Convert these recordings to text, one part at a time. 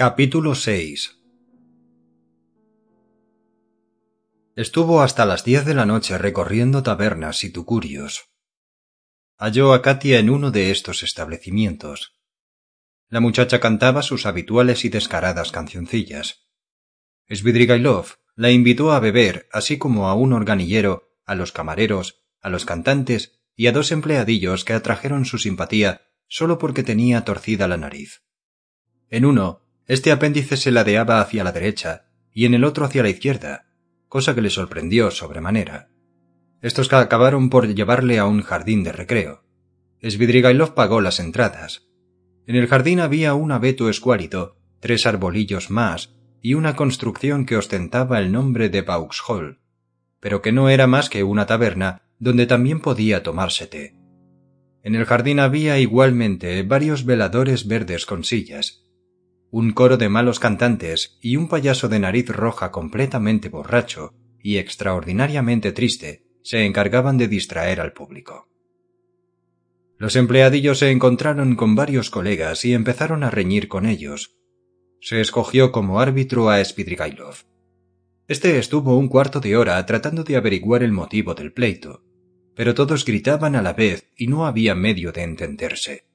Capítulo 6 Estuvo hasta las diez de la noche recorriendo tabernas y tucurios. Halló a Katia en uno de estos establecimientos. La muchacha cantaba sus habituales y descaradas cancioncillas. Svidrigailov la invitó a beber, así como a un organillero, a los camareros, a los cantantes y a dos empleadillos que atrajeron su simpatía solo porque tenía torcida la nariz. En uno, este apéndice se ladeaba hacia la derecha y en el otro hacia la izquierda, cosa que le sorprendió sobremanera. Estos acabaron por llevarle a un jardín de recreo. Svidrigailov pagó las entradas. En el jardín había un abeto escuálido, tres arbolillos más y una construcción que ostentaba el nombre de Vauxhall, pero que no era más que una taberna donde también podía tomarse té. En el jardín había igualmente varios veladores verdes con sillas, un coro de malos cantantes y un payaso de nariz roja completamente borracho y extraordinariamente triste se encargaban de distraer al público. Los empleadillos se encontraron con varios colegas y empezaron a reñir con ellos. Se escogió como árbitro a Spidrigailov. Este estuvo un cuarto de hora tratando de averiguar el motivo del pleito, pero todos gritaban a la vez y no había medio de entenderse.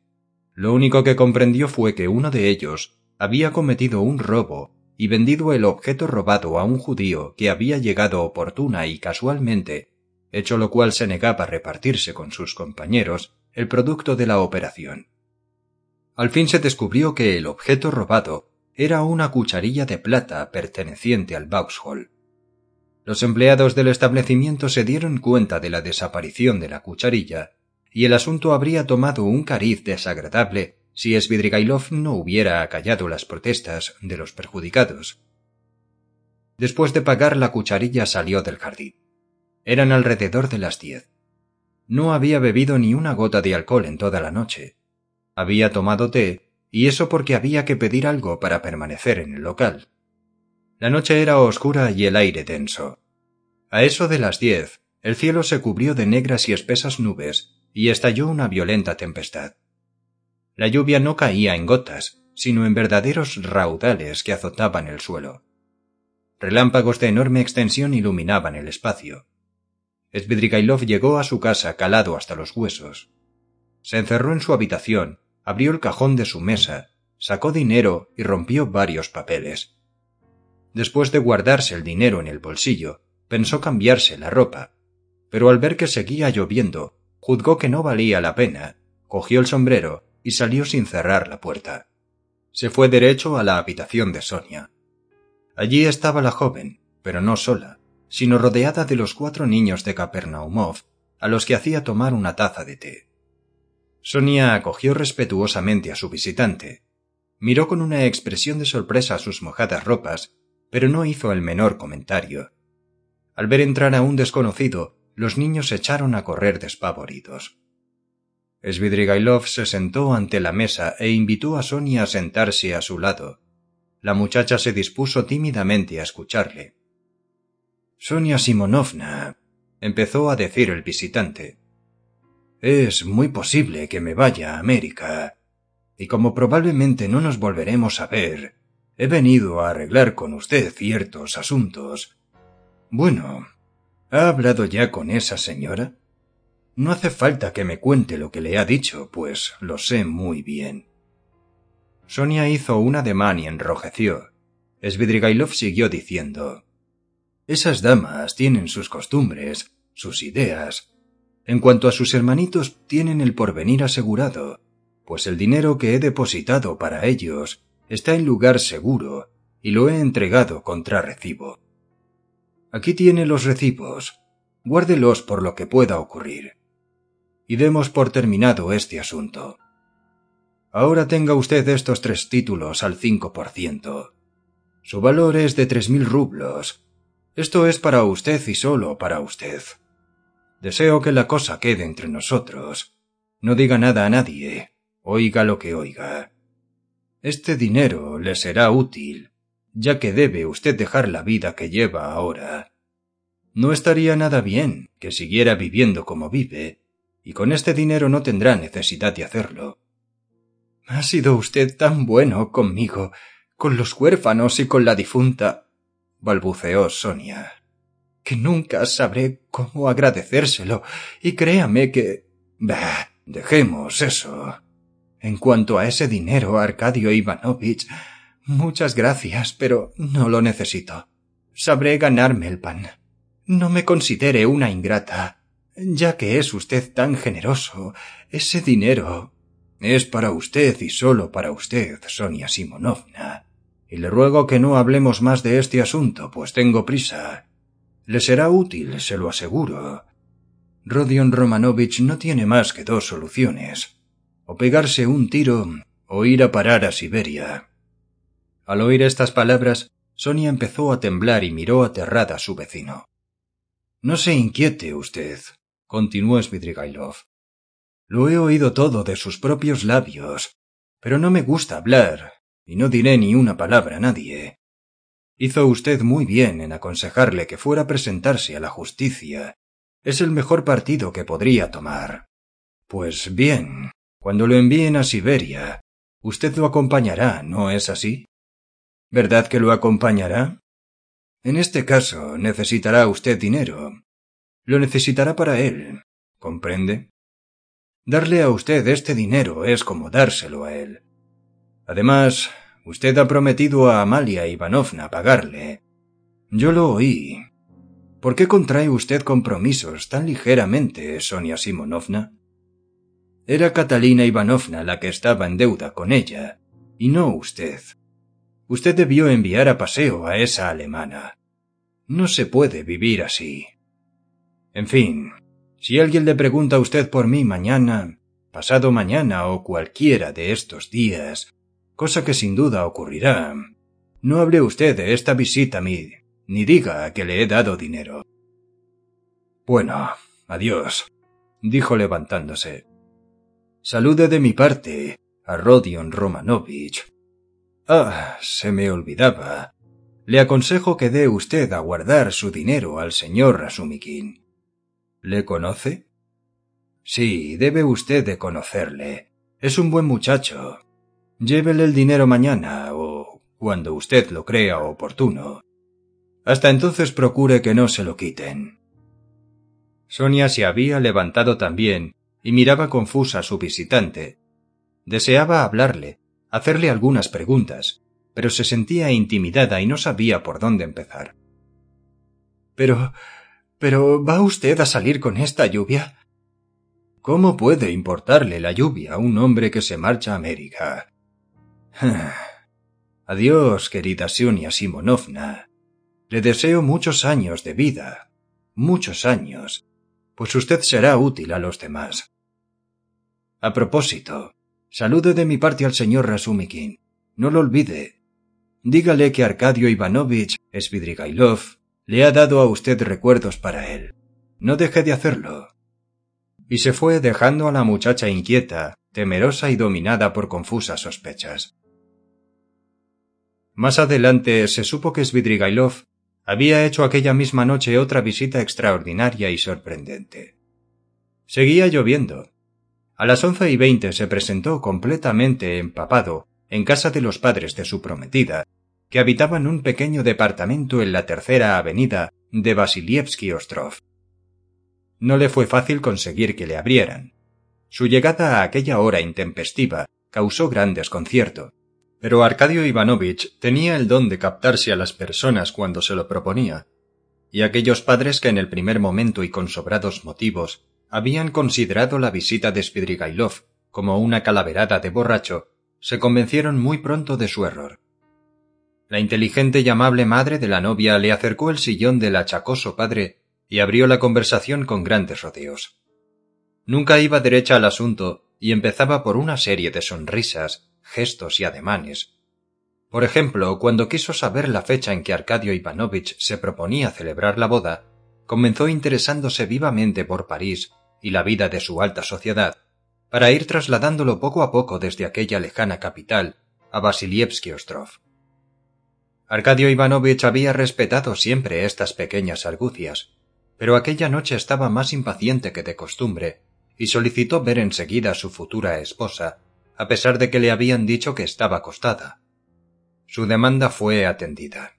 Lo único que comprendió fue que uno de ellos había cometido un robo y vendido el objeto robado a un judío que había llegado oportuna y casualmente, hecho lo cual se negaba a repartirse con sus compañeros el producto de la operación. Al fin se descubrió que el objeto robado era una cucharilla de plata perteneciente al Vauxhall. Los empleados del establecimiento se dieron cuenta de la desaparición de la cucharilla, y el asunto habría tomado un cariz desagradable si Svidrigailov no hubiera acallado las protestas de los perjudicados. Después de pagar la cucharilla salió del jardín. Eran alrededor de las diez. No había bebido ni una gota de alcohol en toda la noche. Había tomado té, y eso porque había que pedir algo para permanecer en el local. La noche era oscura y el aire denso. A eso de las diez, el cielo se cubrió de negras y espesas nubes, y estalló una violenta tempestad. La lluvia no caía en gotas, sino en verdaderos raudales que azotaban el suelo. Relámpagos de enorme extensión iluminaban el espacio. Svidrigailov llegó a su casa calado hasta los huesos. Se encerró en su habitación, abrió el cajón de su mesa, sacó dinero y rompió varios papeles. Después de guardarse el dinero en el bolsillo, pensó cambiarse la ropa, pero al ver que seguía lloviendo, juzgó que no valía la pena, cogió el sombrero y salió sin cerrar la puerta. Se fue derecho a la habitación de Sonia. Allí estaba la joven, pero no sola, sino rodeada de los cuatro niños de Capernaumov, a los que hacía tomar una taza de té. Sonia acogió respetuosamente a su visitante. Miró con una expresión de sorpresa sus mojadas ropas, pero no hizo el menor comentario. Al ver entrar a un desconocido, los niños se echaron a correr despavoridos. Svidrigailov se sentó ante la mesa e invitó a Sonia a sentarse a su lado. La muchacha se dispuso tímidamente a escucharle. Sonia Simonovna, empezó a decir el visitante. Es muy posible que me vaya a América, y como probablemente no nos volveremos a ver, he venido a arreglar con usted ciertos asuntos. Bueno, ¿ha hablado ya con esa señora? No hace falta que me cuente lo que le ha dicho, pues lo sé muy bien. Sonia hizo un ademán y enrojeció. Svidrigailov siguió diciendo Esas damas tienen sus costumbres, sus ideas. En cuanto a sus hermanitos, tienen el porvenir asegurado, pues el dinero que he depositado para ellos está en lugar seguro y lo he entregado contra recibo. Aquí tiene los recibos. Guárdelos por lo que pueda ocurrir. Y demos por terminado este asunto. Ahora tenga usted estos tres títulos al cinco por ciento. Su valor es de tres mil rublos. Esto es para usted y solo para usted. Deseo que la cosa quede entre nosotros. No diga nada a nadie. Oiga lo que oiga. Este dinero le será útil, ya que debe usted dejar la vida que lleva ahora. No estaría nada bien que siguiera viviendo como vive, y con este dinero no tendrá necesidad de hacerlo. Ha sido usted tan bueno conmigo, con los huérfanos y con la difunta, balbuceó Sonia, que nunca sabré cómo agradecérselo, y créame que. Bah, dejemos eso. En cuanto a ese dinero, Arcadio Ivanovich, muchas gracias, pero no lo necesito. Sabré ganarme el pan. No me considere una ingrata, ya que es usted tan generoso. Ese dinero es para usted y solo para usted, Sonia Simonovna. Y le ruego que no hablemos más de este asunto, pues tengo prisa. Le será útil, se lo aseguro. Rodion Romanovich no tiene más que dos soluciones o pegarse un tiro o ir a parar a Siberia. Al oír estas palabras, Sonia empezó a temblar y miró aterrada a su vecino. No se inquiete usted, continuó Svidrigailov. Lo he oído todo de sus propios labios, pero no me gusta hablar, y no diré ni una palabra a nadie. Hizo usted muy bien en aconsejarle que fuera a presentarse a la justicia. Es el mejor partido que podría tomar. Pues bien, cuando lo envíen a Siberia, usted lo acompañará, ¿no es así? ¿Verdad que lo acompañará? En este caso necesitará usted dinero. Lo necesitará para él. ¿Comprende? Darle a usted este dinero es como dárselo a él. Además, usted ha prometido a Amalia Ivanovna pagarle. Yo lo oí. ¿Por qué contrae usted compromisos tan ligeramente, Sonia Simonovna? Era Catalina Ivanovna la que estaba en deuda con ella, y no usted. Usted debió enviar a paseo a esa alemana. No se puede vivir así. En fin, si alguien le pregunta a usted por mí mañana, pasado mañana o cualquiera de estos días, cosa que sin duda ocurrirá, no hable usted de esta visita a mí, ni diga que le he dado dinero. Bueno, adiós, dijo levantándose. Salude de mi parte a Rodion Romanovich. Ah, se me olvidaba. Le aconsejo que dé usted a guardar su dinero al señor Rasumikin. ¿Le conoce? Sí, debe usted de conocerle. Es un buen muchacho. Llévele el dinero mañana o cuando usted lo crea oportuno. Hasta entonces procure que no se lo quiten. Sonia se había levantado también y miraba confusa a su visitante. Deseaba hablarle, hacerle algunas preguntas, pero se sentía intimidada y no sabía por dónde empezar. Pero. pero. ¿va usted a salir con esta lluvia? ¿Cómo puede importarle la lluvia a un hombre que se marcha a América? Adiós, querida Sonia Simonovna. Le deseo muchos años de vida, muchos años, pues usted será útil a los demás. A propósito, salude de mi parte al señor Rasumikin. No lo olvide. Dígale que Arcadio Ivanovich Svidrigailov le ha dado a usted recuerdos para él. No deje de hacerlo. Y se fue dejando a la muchacha inquieta, temerosa y dominada por confusas sospechas. Más adelante se supo que Svidrigailov había hecho aquella misma noche otra visita extraordinaria y sorprendente. Seguía lloviendo, a las once y veinte se presentó completamente empapado en casa de los padres de su prometida, que habitaban un pequeño departamento en la tercera avenida de Vasilievsky Ostrov. No le fue fácil conseguir que le abrieran. Su llegada a aquella hora intempestiva causó gran desconcierto, pero Arcadio Ivanovich tenía el don de captarse a las personas cuando se lo proponía, y aquellos padres que en el primer momento y con sobrados motivos habían considerado la visita de Svidrigailov como una calaverada de borracho, se convencieron muy pronto de su error. La inteligente y amable madre de la novia le acercó el sillón del achacoso padre y abrió la conversación con grandes rodeos. Nunca iba derecha al asunto y empezaba por una serie de sonrisas, gestos y ademanes. Por ejemplo, cuando quiso saber la fecha en que Arcadio Ivanovich se proponía celebrar la boda, comenzó interesándose vivamente por París y la vida de su alta sociedad, para ir trasladándolo poco a poco desde aquella lejana capital a Vasilievsky Ostrov. Arcadio Ivanovich había respetado siempre estas pequeñas argucias, pero aquella noche estaba más impaciente que de costumbre y solicitó ver enseguida a su futura esposa, a pesar de que le habían dicho que estaba acostada. Su demanda fue atendida.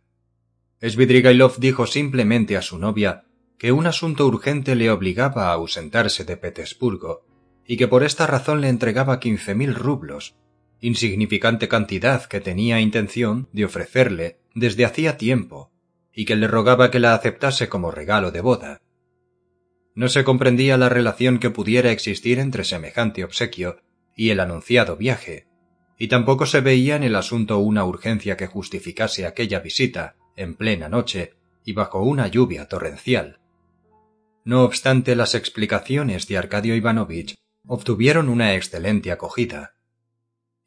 Svidrigailov dijo simplemente a su novia que un asunto urgente le obligaba a ausentarse de Petersburgo y que por esta razón le entregaba quince mil rublos, insignificante cantidad que tenía intención de ofrecerle desde hacía tiempo y que le rogaba que la aceptase como regalo de boda. No se comprendía la relación que pudiera existir entre semejante obsequio y el anunciado viaje, y tampoco se veía en el asunto una urgencia que justificase aquella visita en plena noche y bajo una lluvia torrencial. No obstante, las explicaciones de Arcadio Ivanovich obtuvieron una excelente acogida.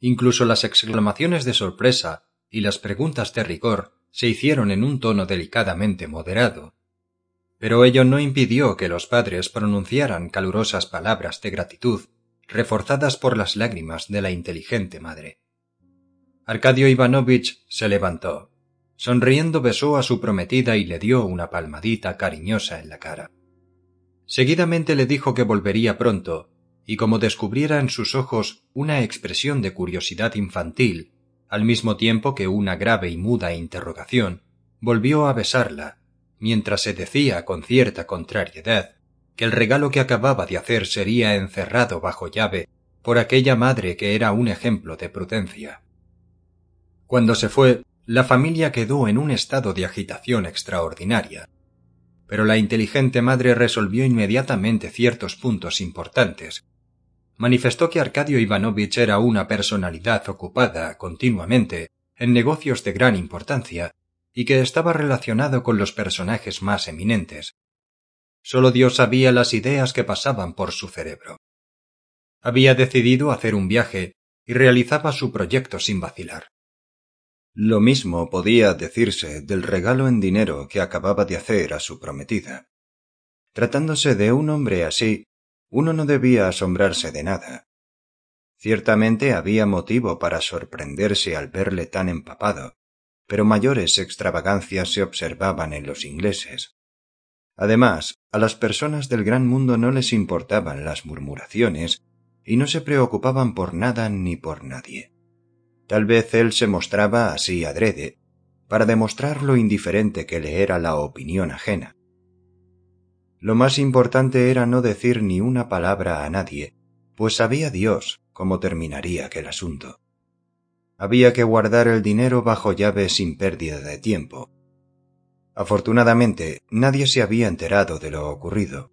Incluso las exclamaciones de sorpresa y las preguntas de rigor se hicieron en un tono delicadamente moderado. Pero ello no impidió que los padres pronunciaran calurosas palabras de gratitud, reforzadas por las lágrimas de la inteligente madre. Arcadio Ivanovich se levantó. Sonriendo besó a su prometida y le dio una palmadita cariñosa en la cara. Seguidamente le dijo que volvería pronto, y como descubriera en sus ojos una expresión de curiosidad infantil, al mismo tiempo que una grave y muda interrogación, volvió a besarla, mientras se decía con cierta contrariedad que el regalo que acababa de hacer sería encerrado bajo llave por aquella madre que era un ejemplo de prudencia. Cuando se fue, la familia quedó en un estado de agitación extraordinaria, pero la inteligente madre resolvió inmediatamente ciertos puntos importantes manifestó que Arcadio Ivanovich era una personalidad ocupada continuamente en negocios de gran importancia y que estaba relacionado con los personajes más eminentes. Solo Dios sabía las ideas que pasaban por su cerebro. Había decidido hacer un viaje y realizaba su proyecto sin vacilar. Lo mismo podía decirse del regalo en dinero que acababa de hacer a su prometida. Tratándose de un hombre así, uno no debía asombrarse de nada. Ciertamente había motivo para sorprenderse al verle tan empapado, pero mayores extravagancias se observaban en los ingleses. Además, a las personas del gran mundo no les importaban las murmuraciones y no se preocupaban por nada ni por nadie. Tal vez él se mostraba así adrede, para demostrar lo indiferente que le era la opinión ajena. Lo más importante era no decir ni una palabra a nadie, pues sabía Dios cómo terminaría aquel asunto. Había que guardar el dinero bajo llave sin pérdida de tiempo. Afortunadamente, nadie se había enterado de lo ocurrido.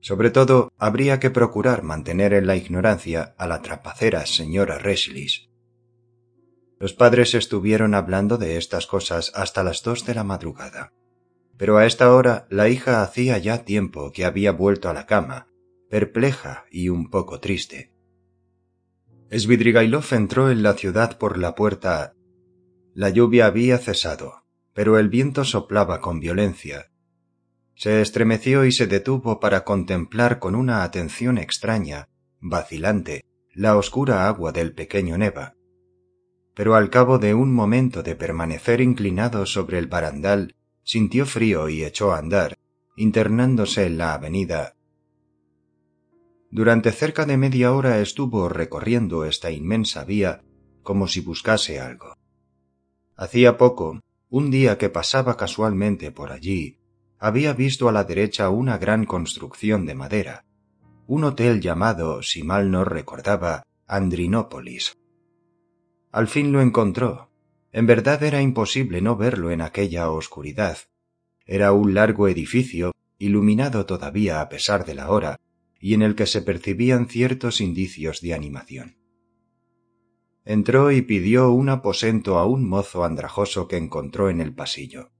Sobre todo, habría que procurar mantener en la ignorancia a la trapacera señora Reslis. Los padres estuvieron hablando de estas cosas hasta las dos de la madrugada pero a esta hora la hija hacía ya tiempo que había vuelto a la cama, perpleja y un poco triste. Svidrigailov entró en la ciudad por la puerta. La lluvia había cesado, pero el viento soplaba con violencia. Se estremeció y se detuvo para contemplar con una atención extraña, vacilante, la oscura agua del pequeño Neva. Pero al cabo de un momento de permanecer inclinado sobre el barandal, sintió frío y echó a andar, internándose en la avenida. Durante cerca de media hora estuvo recorriendo esta inmensa vía como si buscase algo. Hacía poco, un día que pasaba casualmente por allí, había visto a la derecha una gran construcción de madera, un hotel llamado, si mal no recordaba, Andrinópolis. Al fin lo encontró, en verdad era imposible no verlo en aquella oscuridad. Era un largo edificio, iluminado todavía a pesar de la hora, y en el que se percibían ciertos indicios de animación. Entró y pidió un aposento a un mozo andrajoso que encontró en el pasillo.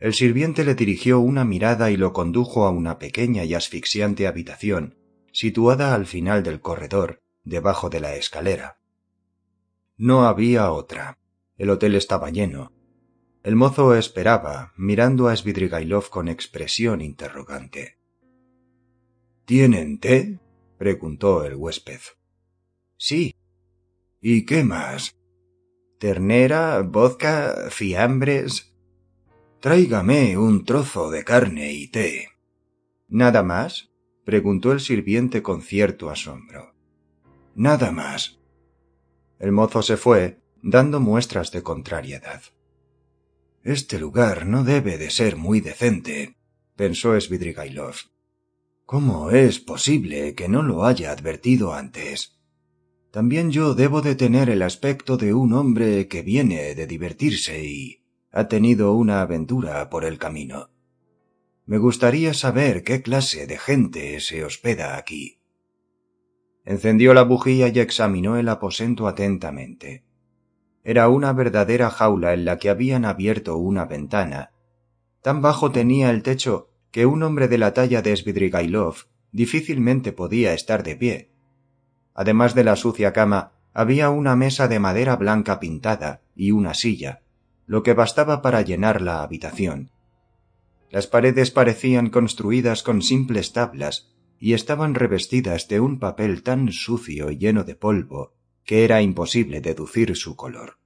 El sirviente le dirigió una mirada y lo condujo a una pequeña y asfixiante habitación, situada al final del corredor, debajo de la escalera. No había otra. El hotel estaba lleno. El mozo esperaba, mirando a Svidrigailov con expresión interrogante. ¿Tienen té? preguntó el huésped. Sí. ¿Y qué más? Ternera, vodka, fiambres. Tráigame un trozo de carne y té. ¿Nada más? preguntó el sirviente con cierto asombro. Nada más. El mozo se fue, dando muestras de contrariedad. Este lugar no debe de ser muy decente, pensó Svidrigailov. ¿Cómo es posible que no lo haya advertido antes? También yo debo de tener el aspecto de un hombre que viene de divertirse y ha tenido una aventura por el camino. Me gustaría saber qué clase de gente se hospeda aquí. Encendió la bujía y examinó el aposento atentamente. Era una verdadera jaula en la que habían abierto una ventana. Tan bajo tenía el techo que un hombre de la talla de Svidrigailov difícilmente podía estar de pie. Además de la sucia cama, había una mesa de madera blanca pintada y una silla, lo que bastaba para llenar la habitación. Las paredes parecían construidas con simples tablas y estaban revestidas de un papel tan sucio y lleno de polvo que era imposible deducir su color.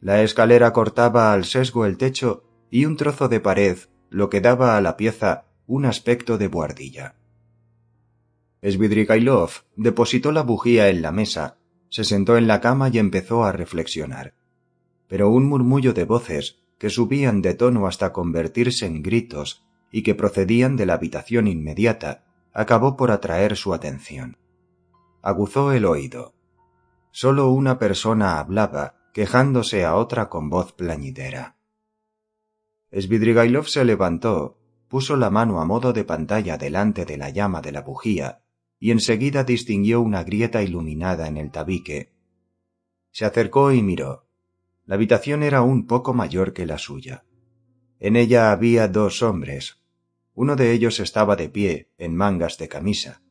La escalera cortaba al sesgo el techo y un trozo de pared lo que daba a la pieza un aspecto de buhardilla. Svidrigailov depositó la bujía en la mesa, se sentó en la cama y empezó a reflexionar. Pero un murmullo de voces que subían de tono hasta convertirse en gritos y que procedían de la habitación inmediata, acabó por atraer su atención. Aguzó el oído. Sólo una persona hablaba, quejándose a otra con voz plañidera. Svidrigailov se levantó, puso la mano a modo de pantalla delante de la llama de la bujía y enseguida distinguió una grieta iluminada en el tabique. Se acercó y miró. La habitación era un poco mayor que la suya. En ella había dos hombres. Uno de ellos estaba de pie, en mangas de camisa.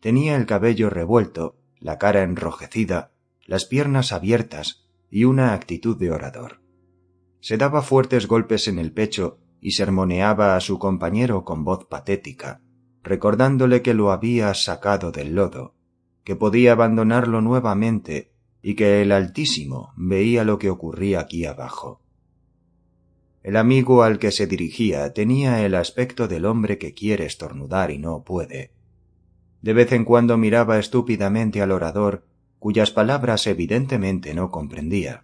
Tenía el cabello revuelto, la cara enrojecida, las piernas abiertas y una actitud de orador. Se daba fuertes golpes en el pecho y sermoneaba a su compañero con voz patética, recordándole que lo había sacado del lodo, que podía abandonarlo nuevamente y que el Altísimo veía lo que ocurría aquí abajo. El amigo al que se dirigía tenía el aspecto del hombre que quiere estornudar y no puede. De vez en cuando miraba estúpidamente al orador, cuyas palabras evidentemente no comprendía.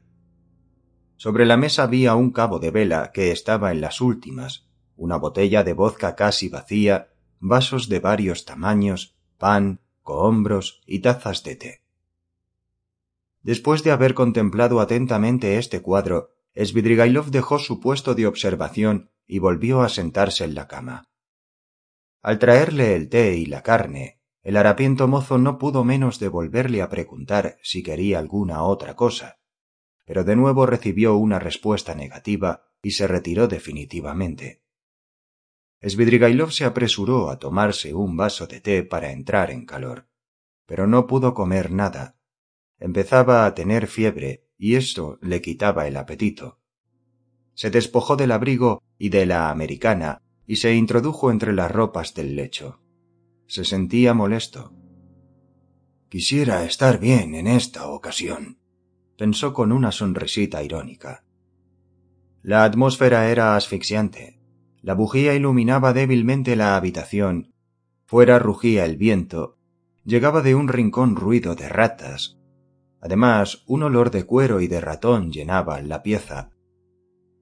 Sobre la mesa había un cabo de vela que estaba en las últimas, una botella de vodka casi vacía, vasos de varios tamaños, pan, cohombros y tazas de té. Después de haber contemplado atentamente este cuadro, Svidrigailov dejó su puesto de observación y volvió a sentarse en la cama. Al traerle el té y la carne, el harapiento mozo no pudo menos de volverle a preguntar si quería alguna otra cosa, pero de nuevo recibió una respuesta negativa y se retiró definitivamente. Svidrigailov se apresuró a tomarse un vaso de té para entrar en calor, pero no pudo comer nada, Empezaba a tener fiebre y esto le quitaba el apetito. Se despojó del abrigo y de la americana y se introdujo entre las ropas del lecho. Se sentía molesto. Quisiera estar bien en esta ocasión, pensó con una sonrisita irónica. La atmósfera era asfixiante. La bujía iluminaba débilmente la habitación. Fuera rugía el viento. Llegaba de un rincón ruido de ratas, Además, un olor de cuero y de ratón llenaba la pieza.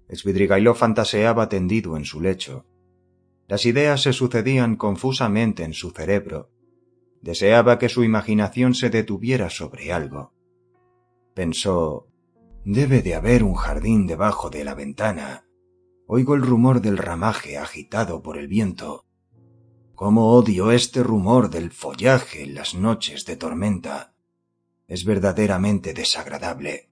Svidrigailov fantaseaba tendido en su lecho. Las ideas se sucedían confusamente en su cerebro. Deseaba que su imaginación se detuviera sobre algo. Pensó Debe de haber un jardín debajo de la ventana. Oigo el rumor del ramaje agitado por el viento. Cómo odio este rumor del follaje en las noches de tormenta. Es verdaderamente desagradable.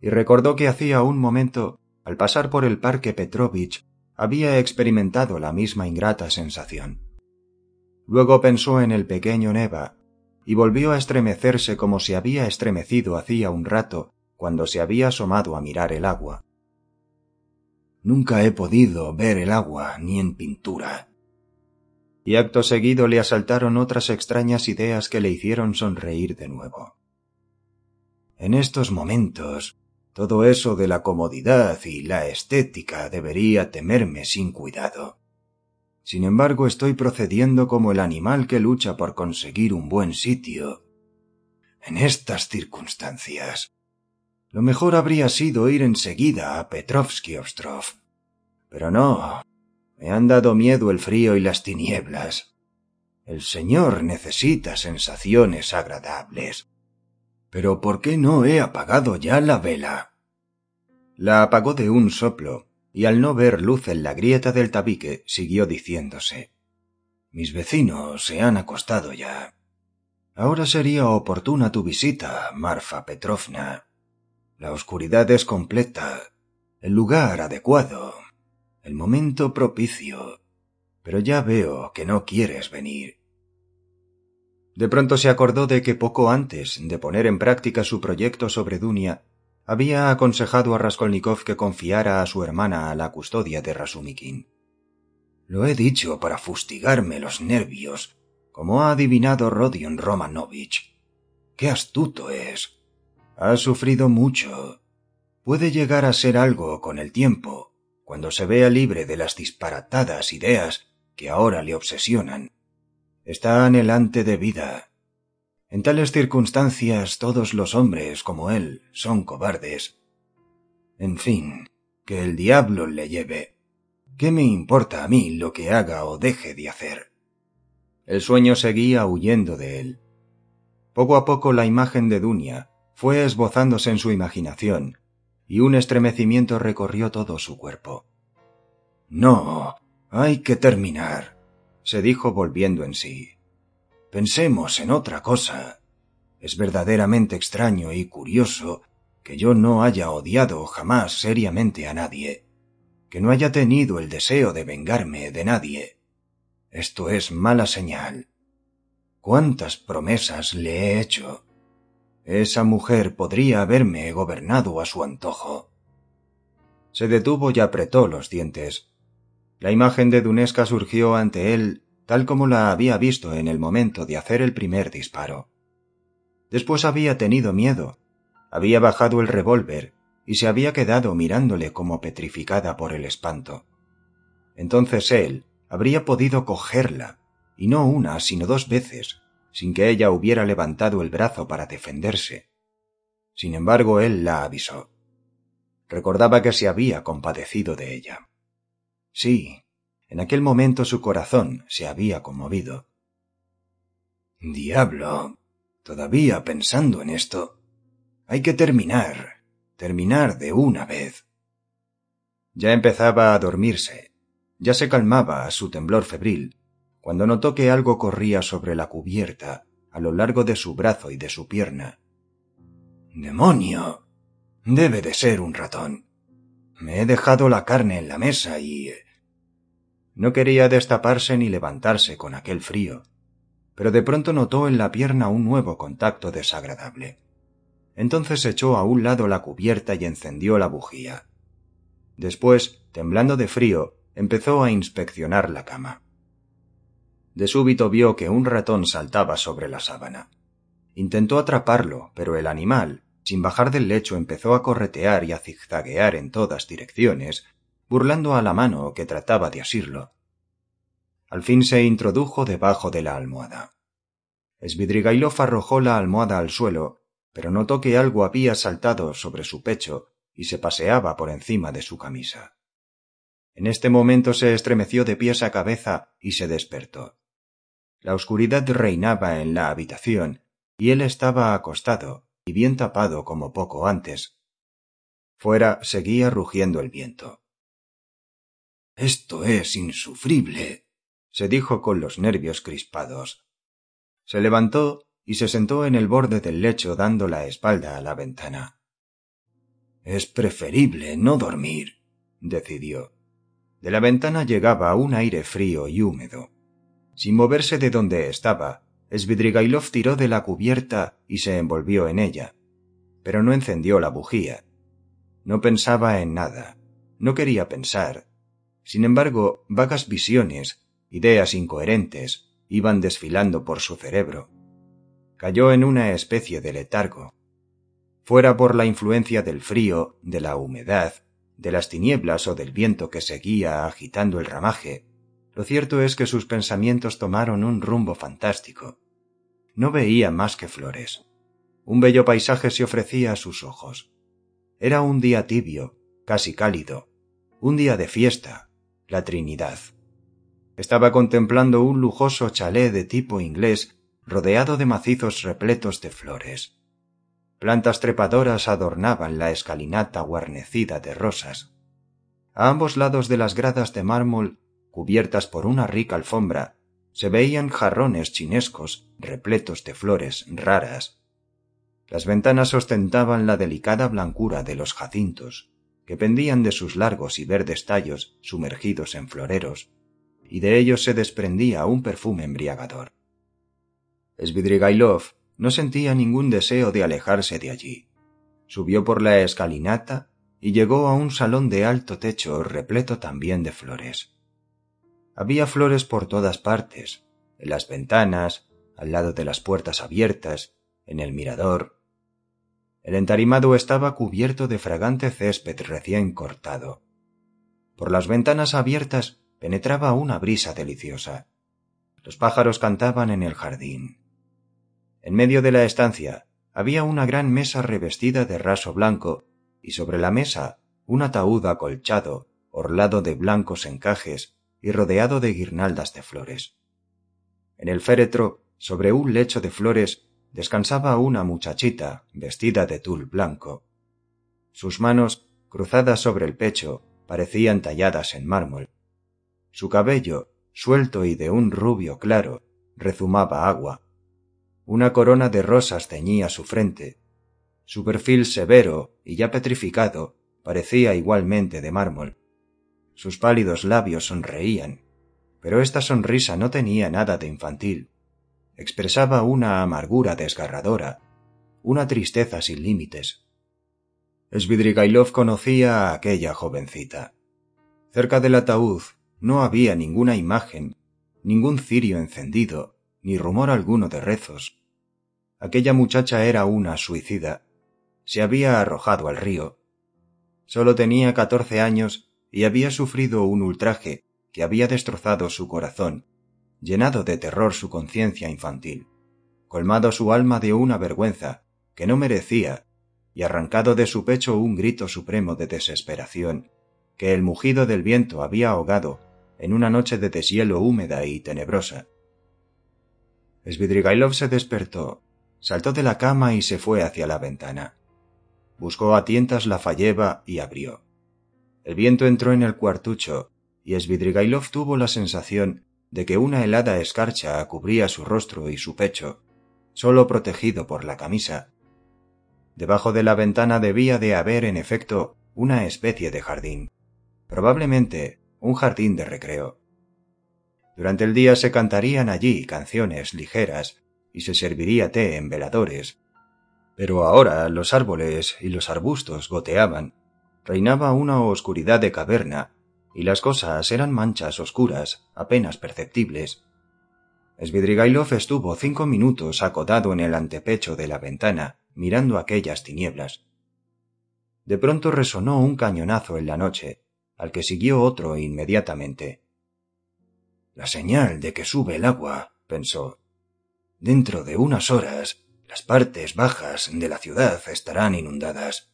Y recordó que hacía un momento, al pasar por el parque Petrovich, había experimentado la misma ingrata sensación. Luego pensó en el pequeño Neva y volvió a estremecerse como se había estremecido hacía un rato cuando se había asomado a mirar el agua. Nunca he podido ver el agua ni en pintura. Y acto seguido le asaltaron otras extrañas ideas que le hicieron sonreír de nuevo. En estos momentos, todo eso de la comodidad y la estética debería temerme sin cuidado. Sin embargo, estoy procediendo como el animal que lucha por conseguir un buen sitio. En estas circunstancias, lo mejor habría sido ir enseguida a Petrovsky Ostrov. Pero no, me han dado miedo el frío y las tinieblas. El señor necesita sensaciones agradables. Pero ¿por qué no he apagado ya la vela? La apagó de un soplo, y al no ver luz en la grieta del tabique, siguió diciéndose Mis vecinos se han acostado ya. Ahora sería oportuna tu visita, Marfa Petrovna. La oscuridad es completa, el lugar adecuado, el momento propicio, pero ya veo que no quieres venir. De pronto se acordó de que poco antes de poner en práctica su proyecto sobre Dunia, había aconsejado a Raskolnikov que confiara a su hermana a la custodia de Rasumikin. Lo he dicho para fustigarme los nervios, como ha adivinado Rodion Romanovich. ¡Qué astuto es! Ha sufrido mucho. Puede llegar a ser algo con el tiempo, cuando se vea libre de las disparatadas ideas que ahora le obsesionan. Está anhelante de vida. En tales circunstancias todos los hombres como él son cobardes. En fin, que el diablo le lleve. ¿Qué me importa a mí lo que haga o deje de hacer? El sueño seguía huyendo de él. Poco a poco la imagen de Dunia fue esbozándose en su imaginación, y un estremecimiento recorrió todo su cuerpo. No, hay que terminar, se dijo volviendo en sí. Pensemos en otra cosa. Es verdaderamente extraño y curioso que yo no haya odiado jamás seriamente a nadie, que no haya tenido el deseo de vengarme de nadie. Esto es mala señal. ¿Cuántas promesas le he hecho? Esa mujer podría haberme gobernado a su antojo. Se detuvo y apretó los dientes. La imagen de Dunesca surgió ante él tal como la había visto en el momento de hacer el primer disparo. Después había tenido miedo, había bajado el revólver y se había quedado mirándole como petrificada por el espanto. Entonces él habría podido cogerla, y no una, sino dos veces, sin que ella hubiera levantado el brazo para defenderse. Sin embargo, él la avisó. Recordaba que se había compadecido de ella. Sí, en aquel momento su corazón se había conmovido. Diablo. Todavía pensando en esto. Hay que terminar. Terminar de una vez. Ya empezaba a dormirse. Ya se calmaba su temblor febril cuando notó que algo corría sobre la cubierta a lo largo de su brazo y de su pierna. ¡Demonio! Debe de ser un ratón. Me he dejado la carne en la mesa y... Eh, no quería destaparse ni levantarse con aquel frío, pero de pronto notó en la pierna un nuevo contacto desagradable. Entonces echó a un lado la cubierta y encendió la bujía. Después, temblando de frío, empezó a inspeccionar la cama. De súbito vio que un ratón saltaba sobre la sábana. Intentó atraparlo, pero el animal, sin bajar del lecho, empezó a corretear y a zigzaguear en todas direcciones, burlando a la mano que trataba de asirlo. Al fin se introdujo debajo de la almohada. Svidrigailov arrojó la almohada al suelo, pero notó que algo había saltado sobre su pecho y se paseaba por encima de su camisa. En este momento se estremeció de pies a cabeza y se despertó. La oscuridad reinaba en la habitación, y él estaba acostado y bien tapado como poco antes. Fuera seguía rugiendo el viento. Esto es insufrible, se dijo con los nervios crispados. Se levantó y se sentó en el borde del lecho dando la espalda a la ventana. Es preferible no dormir, decidió. De la ventana llegaba un aire frío y húmedo. Sin moverse de donde estaba, Svidrigailov tiró de la cubierta y se envolvió en ella, pero no encendió la bujía. No pensaba en nada, no quería pensar. Sin embargo, vagas visiones, ideas incoherentes, iban desfilando por su cerebro. Cayó en una especie de letargo. Fuera por la influencia del frío, de la humedad, de las tinieblas o del viento que seguía agitando el ramaje, lo cierto es que sus pensamientos tomaron un rumbo fantástico. No veía más que flores. Un bello paisaje se ofrecía a sus ojos. Era un día tibio, casi cálido, un día de fiesta, la Trinidad. Estaba contemplando un lujoso chalet de tipo inglés rodeado de macizos repletos de flores. Plantas trepadoras adornaban la escalinata guarnecida de rosas. A ambos lados de las gradas de mármol, cubiertas por una rica alfombra, se veían jarrones chinescos repletos de flores raras. Las ventanas ostentaban la delicada blancura de los jacintos, que pendían de sus largos y verdes tallos sumergidos en floreros, y de ellos se desprendía un perfume embriagador. Svidrigailov no sentía ningún deseo de alejarse de allí. Subió por la escalinata y llegó a un salón de alto techo repleto también de flores. Había flores por todas partes, en las ventanas, al lado de las puertas abiertas, en el mirador. El entarimado estaba cubierto de fragante césped recién cortado. Por las ventanas abiertas penetraba una brisa deliciosa. Los pájaros cantaban en el jardín. En medio de la estancia había una gran mesa revestida de raso blanco y sobre la mesa un ataúd acolchado, orlado de blancos encajes y rodeado de guirnaldas de flores. En el féretro, sobre un lecho de flores, descansaba una muchachita vestida de tul blanco. Sus manos, cruzadas sobre el pecho, parecían talladas en mármol. Su cabello, suelto y de un rubio claro, rezumaba agua, una corona de rosas ceñía su frente. Su perfil severo y ya petrificado parecía igualmente de mármol. Sus pálidos labios sonreían, pero esta sonrisa no tenía nada de infantil. Expresaba una amargura desgarradora, una tristeza sin límites. Svidrigailov conocía a aquella jovencita. Cerca del ataúd no había ninguna imagen, ningún cirio encendido, ni rumor alguno de rezos. Aquella muchacha era una suicida. Se había arrojado al río. Solo tenía catorce años y había sufrido un ultraje que había destrozado su corazón, llenado de terror su conciencia infantil, colmado su alma de una vergüenza que no merecía y arrancado de su pecho un grito supremo de desesperación que el mugido del viento había ahogado en una noche de deshielo húmeda y tenebrosa. Svidrigailov se despertó, saltó de la cama y se fue hacia la ventana. Buscó a tientas la falleba y abrió. El viento entró en el cuartucho y Svidrigailov tuvo la sensación de que una helada escarcha cubría su rostro y su pecho, solo protegido por la camisa. Debajo de la ventana debía de haber, en efecto, una especie de jardín, probablemente un jardín de recreo. Durante el día se cantarían allí canciones ligeras y se serviría té en veladores. Pero ahora los árboles y los arbustos goteaban, reinaba una oscuridad de caverna, y las cosas eran manchas oscuras, apenas perceptibles. Svidrigailov estuvo cinco minutos acotado en el antepecho de la ventana, mirando aquellas tinieblas. De pronto resonó un cañonazo en la noche, al que siguió otro inmediatamente. La señal de que sube el agua, pensó. Dentro de unas horas, las partes bajas de la ciudad estarán inundadas.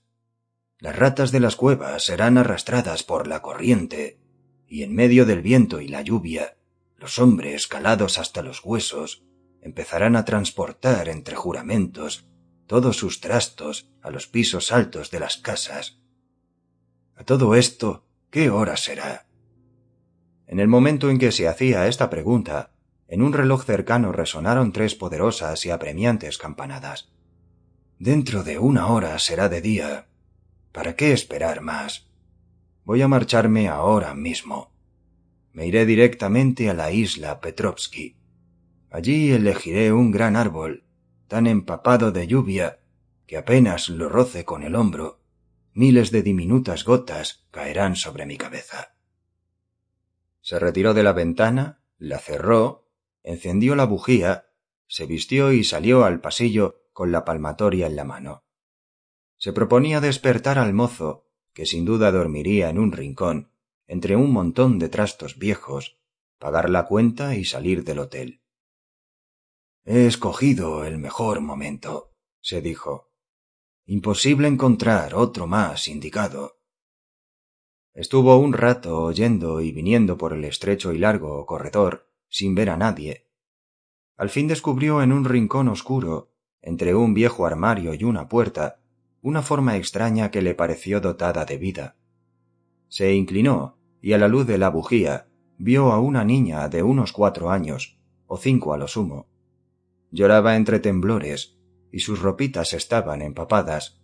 Las ratas de las cuevas serán arrastradas por la corriente, y en medio del viento y la lluvia, los hombres calados hasta los huesos empezarán a transportar entre juramentos todos sus trastos a los pisos altos de las casas. A todo esto, ¿qué hora será? En el momento en que se hacía esta pregunta, En un reloj cercano resonaron tres poderosas y apremiantes campanadas. Dentro de una hora será de día. ¿Para qué esperar más? Voy a marcharme ahora mismo. Me iré directamente a la isla Petrovsky. Allí elegiré un gran árbol, tan empapado de lluvia que apenas lo roce con el hombro, miles de diminutas gotas caerán sobre mi cabeza. Se retiró de la ventana, la cerró, encendió la bujía, se vistió y salió al pasillo con la palmatoria en la mano. Se proponía despertar al mozo, que sin duda dormiría en un rincón, entre un montón de trastos viejos, pagar la cuenta y salir del hotel. He escogido el mejor momento, se dijo. Imposible encontrar otro más indicado. Estuvo un rato oyendo y viniendo por el estrecho y largo corredor, sin ver a nadie. Al fin descubrió en un rincón oscuro, entre un viejo armario y una puerta, una forma extraña que le pareció dotada de vida. Se inclinó y a la luz de la bujía vio a una niña de unos cuatro años, o cinco a lo sumo. Lloraba entre temblores, y sus ropitas estaban empapadas.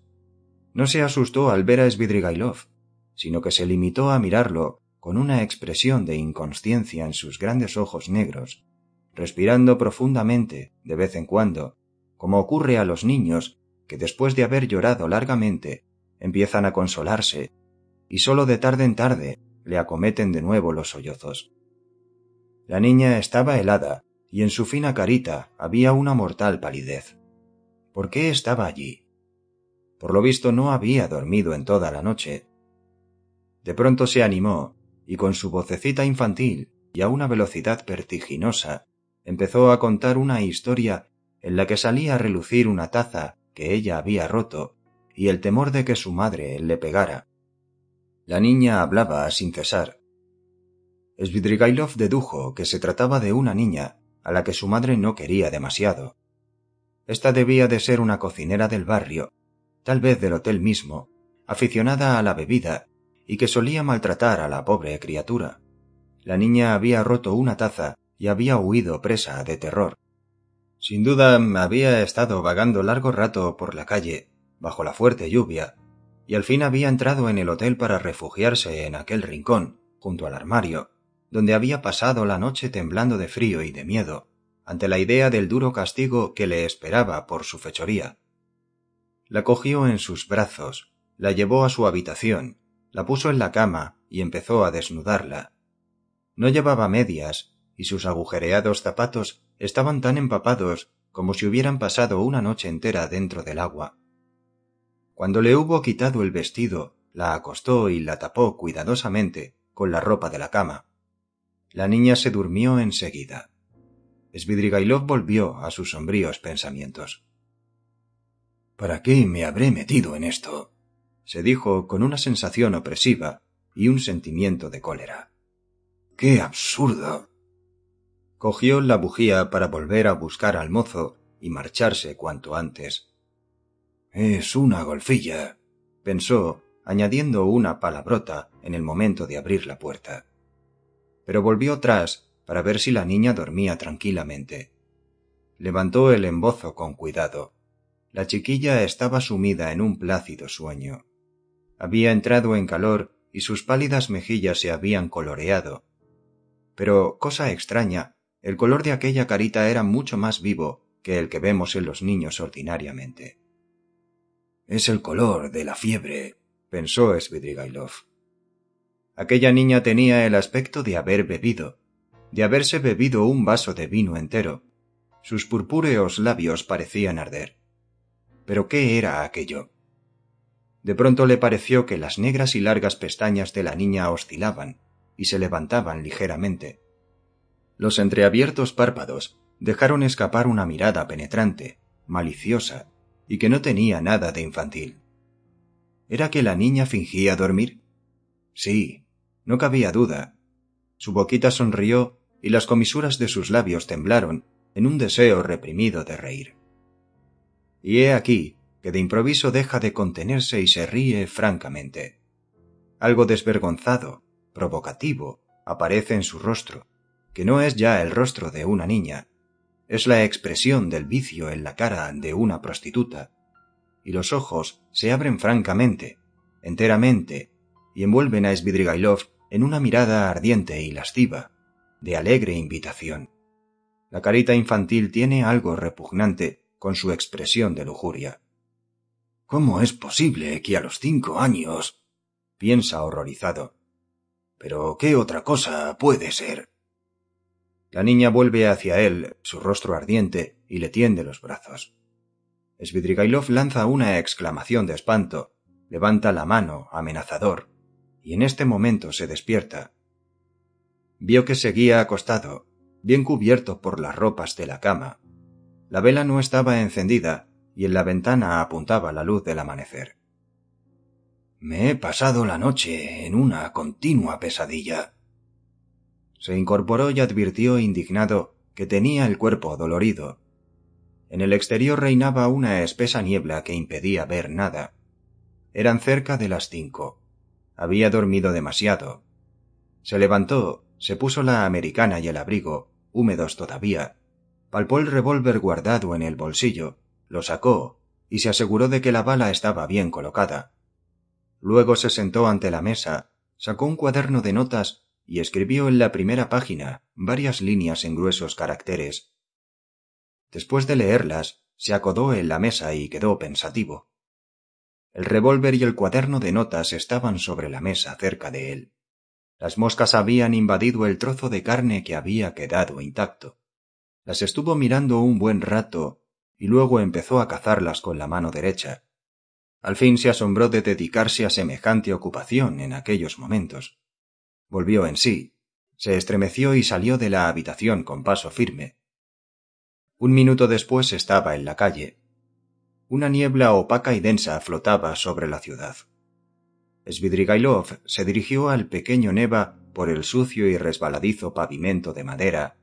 No se asustó al ver a Svidrigailov, sino que se limitó a mirarlo con una expresión de inconsciencia en sus grandes ojos negros, respirando profundamente de vez en cuando, como ocurre a los niños que después de haber llorado largamente empiezan a consolarse, y sólo de tarde en tarde le acometen de nuevo los sollozos. La niña estaba helada, y en su fina carita había una mortal palidez. ¿Por qué estaba allí? Por lo visto no había dormido en toda la noche. De pronto se animó, y con su vocecita infantil y a una velocidad vertiginosa, empezó a contar una historia en la que salía a relucir una taza que ella había roto y el temor de que su madre le pegara. La niña hablaba sin cesar. Svidrigailov dedujo que se trataba de una niña a la que su madre no quería demasiado. Esta debía de ser una cocinera del barrio, tal vez del hotel mismo, aficionada a la bebida y que solía maltratar a la pobre criatura. La niña había roto una taza y había huido presa de terror. Sin duda había estado vagando largo rato por la calle, bajo la fuerte lluvia, y al fin había entrado en el hotel para refugiarse en aquel rincón, junto al armario, donde había pasado la noche temblando de frío y de miedo, ante la idea del duro castigo que le esperaba por su fechoría. La cogió en sus brazos, la llevó a su habitación, la puso en la cama y empezó a desnudarla. No llevaba medias, y sus agujereados zapatos estaban tan empapados como si hubieran pasado una noche entera dentro del agua. Cuando le hubo quitado el vestido, la acostó y la tapó cuidadosamente con la ropa de la cama. La niña se durmió enseguida. Svidrigailov volvió a sus sombríos pensamientos. ¿Para qué me habré metido en esto? se dijo con una sensación opresiva y un sentimiento de cólera. ¡Qué absurdo! Cogió la bujía para volver a buscar al mozo y marcharse cuanto antes. Es una golfilla, pensó, añadiendo una palabrota en el momento de abrir la puerta. Pero volvió atrás para ver si la niña dormía tranquilamente. Levantó el embozo con cuidado. La chiquilla estaba sumida en un plácido sueño. Había entrado en calor y sus pálidas mejillas se habían coloreado. Pero, cosa extraña, el color de aquella carita era mucho más vivo que el que vemos en los niños ordinariamente. Es el color de la fiebre, pensó Svidrigailov. Aquella niña tenía el aspecto de haber bebido, de haberse bebido un vaso de vino entero. Sus purpúreos labios parecían arder. Pero ¿qué era aquello? De pronto le pareció que las negras y largas pestañas de la niña oscilaban y se levantaban ligeramente. Los entreabiertos párpados dejaron escapar una mirada penetrante, maliciosa, y que no tenía nada de infantil. ¿Era que la niña fingía dormir? Sí, no cabía duda. Su boquita sonrió y las comisuras de sus labios temblaron en un deseo reprimido de reír. Y he aquí que de improviso deja de contenerse y se ríe francamente. Algo desvergonzado, provocativo, aparece en su rostro, que no es ya el rostro de una niña, es la expresión del vicio en la cara de una prostituta, y los ojos se abren francamente, enteramente, y envuelven a Svidrigailov en una mirada ardiente y lasciva, de alegre invitación. La carita infantil tiene algo repugnante con su expresión de lujuria. ¿Cómo es posible que a los cinco años? piensa horrorizado. Pero ¿qué otra cosa puede ser? La niña vuelve hacia él, su rostro ardiente, y le tiende los brazos. Svidrigailov lanza una exclamación de espanto, levanta la mano, amenazador, y en este momento se despierta. Vio que seguía acostado, bien cubierto por las ropas de la cama. La vela no estaba encendida y en la ventana apuntaba la luz del amanecer. Me he pasado la noche en una continua pesadilla. Se incorporó y advirtió indignado que tenía el cuerpo dolorido. En el exterior reinaba una espesa niebla que impedía ver nada. Eran cerca de las cinco. Había dormido demasiado. Se levantó, se puso la americana y el abrigo, húmedos todavía, palpó el revólver guardado en el bolsillo, lo sacó y se aseguró de que la bala estaba bien colocada. Luego se sentó ante la mesa, sacó un cuaderno de notas y escribió en la primera página varias líneas en gruesos caracteres. Después de leerlas, se acodó en la mesa y quedó pensativo. El revólver y el cuaderno de notas estaban sobre la mesa cerca de él. Las moscas habían invadido el trozo de carne que había quedado intacto. Las estuvo mirando un buen rato y luego empezó a cazarlas con la mano derecha. Al fin se asombró de dedicarse a semejante ocupación en aquellos momentos. Volvió en sí, se estremeció y salió de la habitación con paso firme. Un minuto después estaba en la calle. Una niebla opaca y densa flotaba sobre la ciudad. Svidrigailov se dirigió al pequeño Neva por el sucio y resbaladizo pavimento de madera,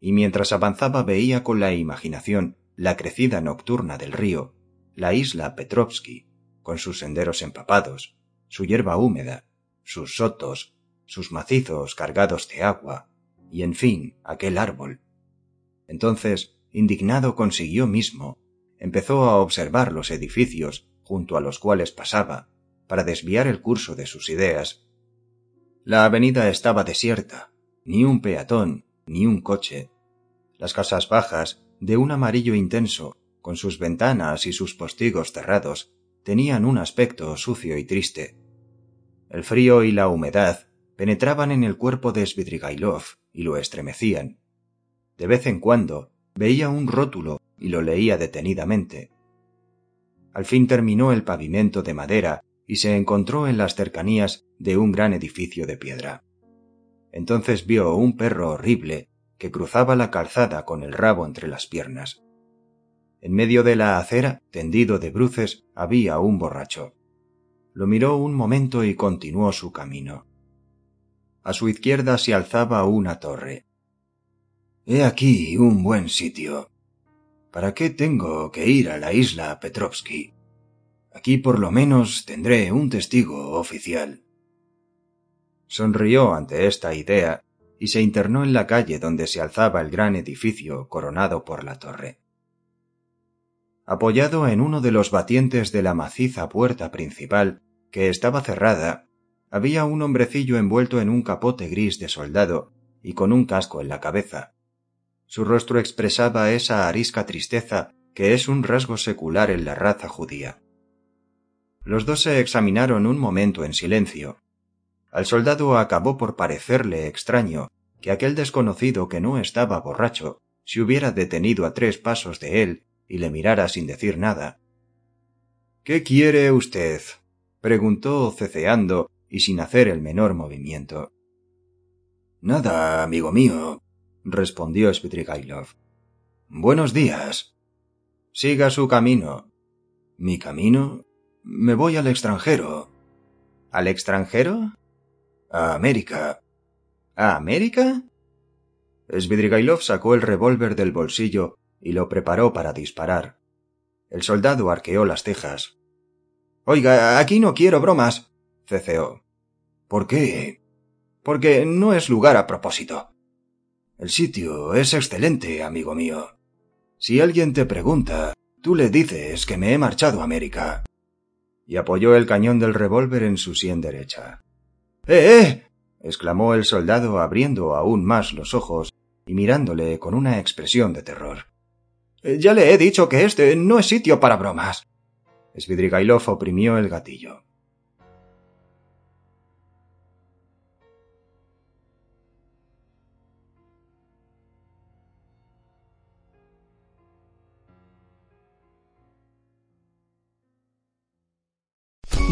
y mientras avanzaba veía con la imaginación la crecida nocturna del río, la isla Petrovsky, con sus senderos empapados, su hierba húmeda, sus sotos, sus macizos cargados de agua, y en fin aquel árbol. Entonces, indignado consiguió mismo, empezó a observar los edificios junto a los cuales pasaba, para desviar el curso de sus ideas. La avenida estaba desierta, ni un peatón, ni un coche. Las casas bajas, de un amarillo intenso, con sus ventanas y sus postigos cerrados, tenían un aspecto sucio y triste. El frío y la humedad penetraban en el cuerpo de Svidrigailov y lo estremecían. De vez en cuando veía un rótulo y lo leía detenidamente. Al fin terminó el pavimento de madera y se encontró en las cercanías de un gran edificio de piedra. Entonces vio un perro horrible que cruzaba la calzada con el rabo entre las piernas. En medio de la acera, tendido de bruces, había un borracho. Lo miró un momento y continuó su camino. A su izquierda se alzaba una torre. He aquí un buen sitio. ¿Para qué tengo que ir a la isla Petrovsky? Aquí por lo menos tendré un testigo oficial. Sonrió ante esta idea y se internó en la calle donde se alzaba el gran edificio coronado por la torre. Apoyado en uno de los batientes de la maciza puerta principal, que estaba cerrada, había un hombrecillo envuelto en un capote gris de soldado y con un casco en la cabeza. Su rostro expresaba esa arisca tristeza que es un rasgo secular en la raza judía. Los dos se examinaron un momento en silencio. Al soldado acabó por parecerle extraño que aquel desconocido que no estaba borracho se hubiera detenido a tres pasos de él y le mirara sin decir nada. ¿Qué quiere usted? preguntó ceceando y sin hacer el menor movimiento. Nada, amigo mío, respondió Svidrigailov. Buenos días. Siga su camino. ¿Mi camino? Me voy al extranjero. ¿Al extranjero? A América. ¿A América? Svidrigailov sacó el revólver del bolsillo y lo preparó para disparar. El soldado arqueó las cejas. Oiga, aquí no quiero bromas, ceceó. ¿Por qué? Porque no es lugar a propósito. El sitio es excelente, amigo mío. Si alguien te pregunta, tú le dices que me he marchado a América. Y apoyó el cañón del revólver en su sien derecha. ¡Eh, eh! exclamó el soldado abriendo aún más los ojos y mirándole con una expresión de terror. Ya le he dicho que este no es sitio para bromas. Svidrigailov oprimió el gatillo.